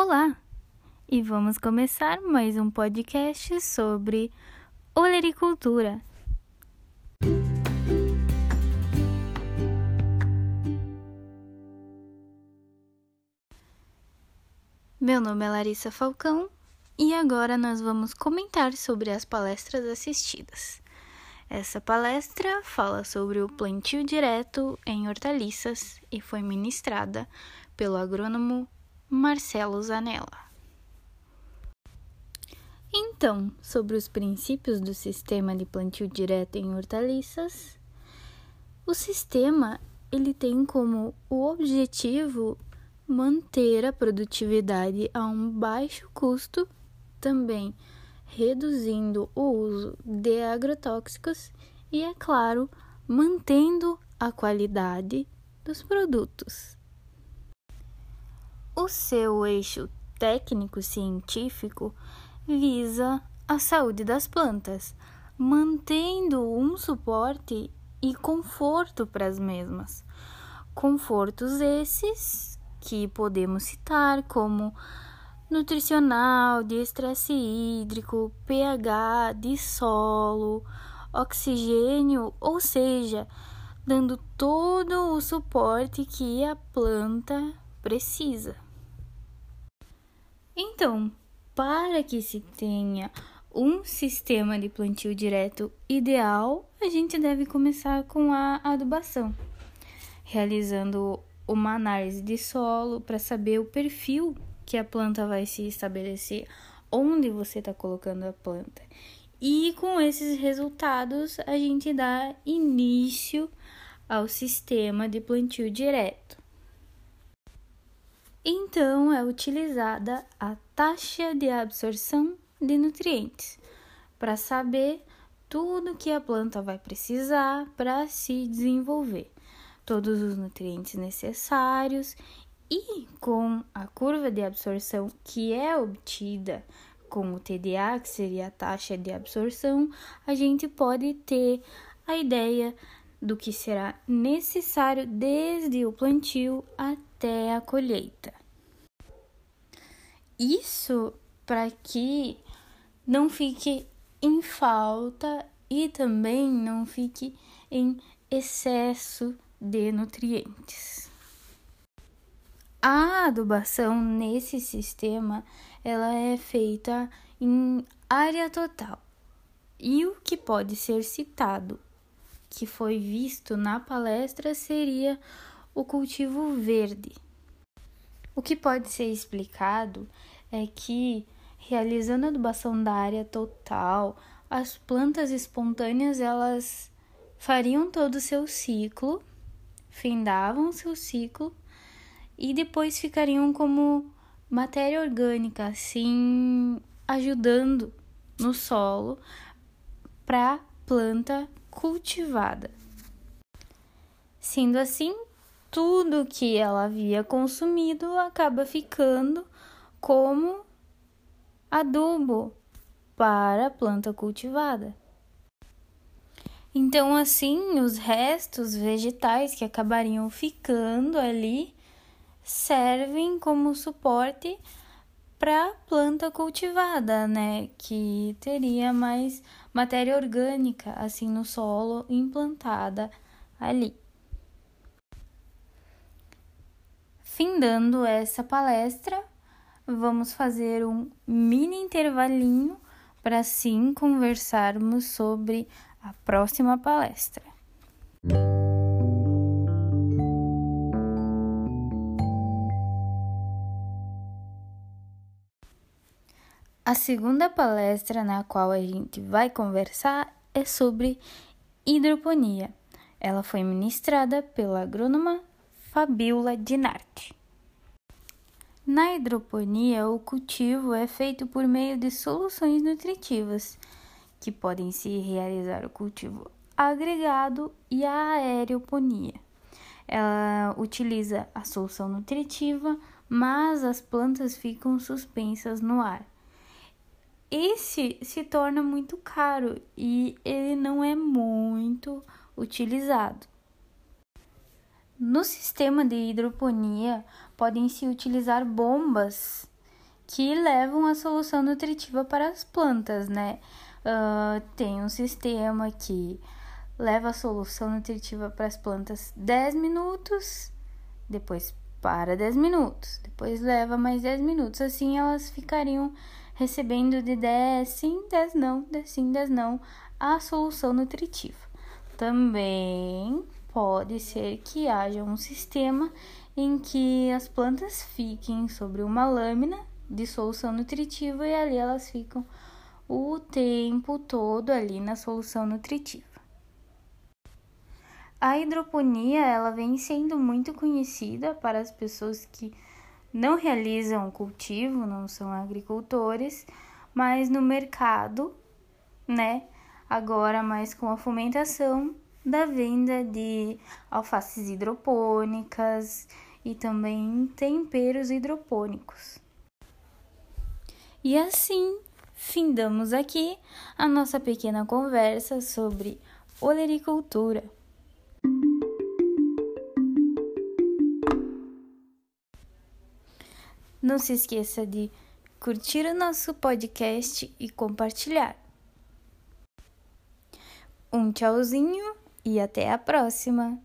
Olá! E vamos começar mais um podcast sobre olericultura. Meu nome é Larissa Falcão e agora nós vamos comentar sobre as palestras assistidas. Essa palestra fala sobre o plantio direto em hortaliças e foi ministrada pelo agrônomo Marcelo Zanella. Então, sobre os princípios do sistema de plantio direto em hortaliças, o sistema ele tem como o objetivo manter a produtividade a um baixo custo, também reduzindo o uso de agrotóxicos e, é claro, mantendo a qualidade dos produtos. O seu eixo técnico-científico visa a saúde das plantas, mantendo um suporte e conforto para as mesmas. Confortos esses que podemos citar como nutricional, de estresse hídrico, pH de solo, oxigênio, ou seja, dando todo o suporte que a planta precisa. Então, para que se tenha um sistema de plantio direto ideal, a gente deve começar com a adubação, realizando uma análise de solo para saber o perfil que a planta vai se estabelecer, onde você está colocando a planta. E com esses resultados, a gente dá início ao sistema de plantio direto. Então, é utilizada a taxa de absorção de nutrientes para saber tudo que a planta vai precisar para se desenvolver, todos os nutrientes necessários e com a curva de absorção que é obtida com o TDA, que seria a taxa de absorção, a gente pode ter a ideia do que será necessário desde o plantio até a colheita. Isso para que não fique em falta e também não fique em excesso de nutrientes. A adubação nesse sistema ela é feita em área total. E o que pode ser citado, que foi visto na palestra, seria o cultivo verde. O que pode ser explicado é que, realizando a adubação da área total, as plantas espontâneas elas fariam todo o seu ciclo, findavam seu ciclo e depois ficariam como matéria orgânica, assim, ajudando no solo para planta cultivada. Sendo assim, tudo que ela havia consumido acaba ficando como adubo para a planta cultivada. Então, assim, os restos vegetais que acabariam ficando ali servem como suporte para a planta cultivada, né? Que teria mais matéria orgânica assim no solo implantada ali. Findando essa palestra, vamos fazer um mini intervalinho para assim conversarmos sobre a próxima palestra. A segunda palestra na qual a gente vai conversar é sobre hidroponia. Ela foi ministrada pela agrônoma Fabiola Dinarte. Na hidroponia, o cultivo é feito por meio de soluções nutritivas, que podem se realizar o cultivo agregado e a aeroponia. Ela utiliza a solução nutritiva, mas as plantas ficam suspensas no ar esse se torna muito caro e ele não é muito utilizado. No sistema de hidroponia, podem se utilizar bombas que levam a solução nutritiva para as plantas, né? Uh, tem um sistema que leva a solução nutritiva para as plantas 10 minutos, depois para 10 minutos, depois leva mais 10 minutos. Assim elas ficariam recebendo de 10 sim, 10 não, 10 sim, 10 não, a solução nutritiva. Também pode ser que haja um sistema em que as plantas fiquem sobre uma lâmina de solução nutritiva e ali elas ficam o tempo todo ali na solução nutritiva. A hidroponia ela vem sendo muito conhecida para as pessoas que não realizam cultivo, não são agricultores, mas no mercado, né? Agora mais com a fomentação da venda de alfaces hidropônicas e também temperos hidropônicos. E assim, findamos aqui a nossa pequena conversa sobre olericultura. Não se esqueça de curtir o nosso podcast e compartilhar. Um tchauzinho e até a próxima!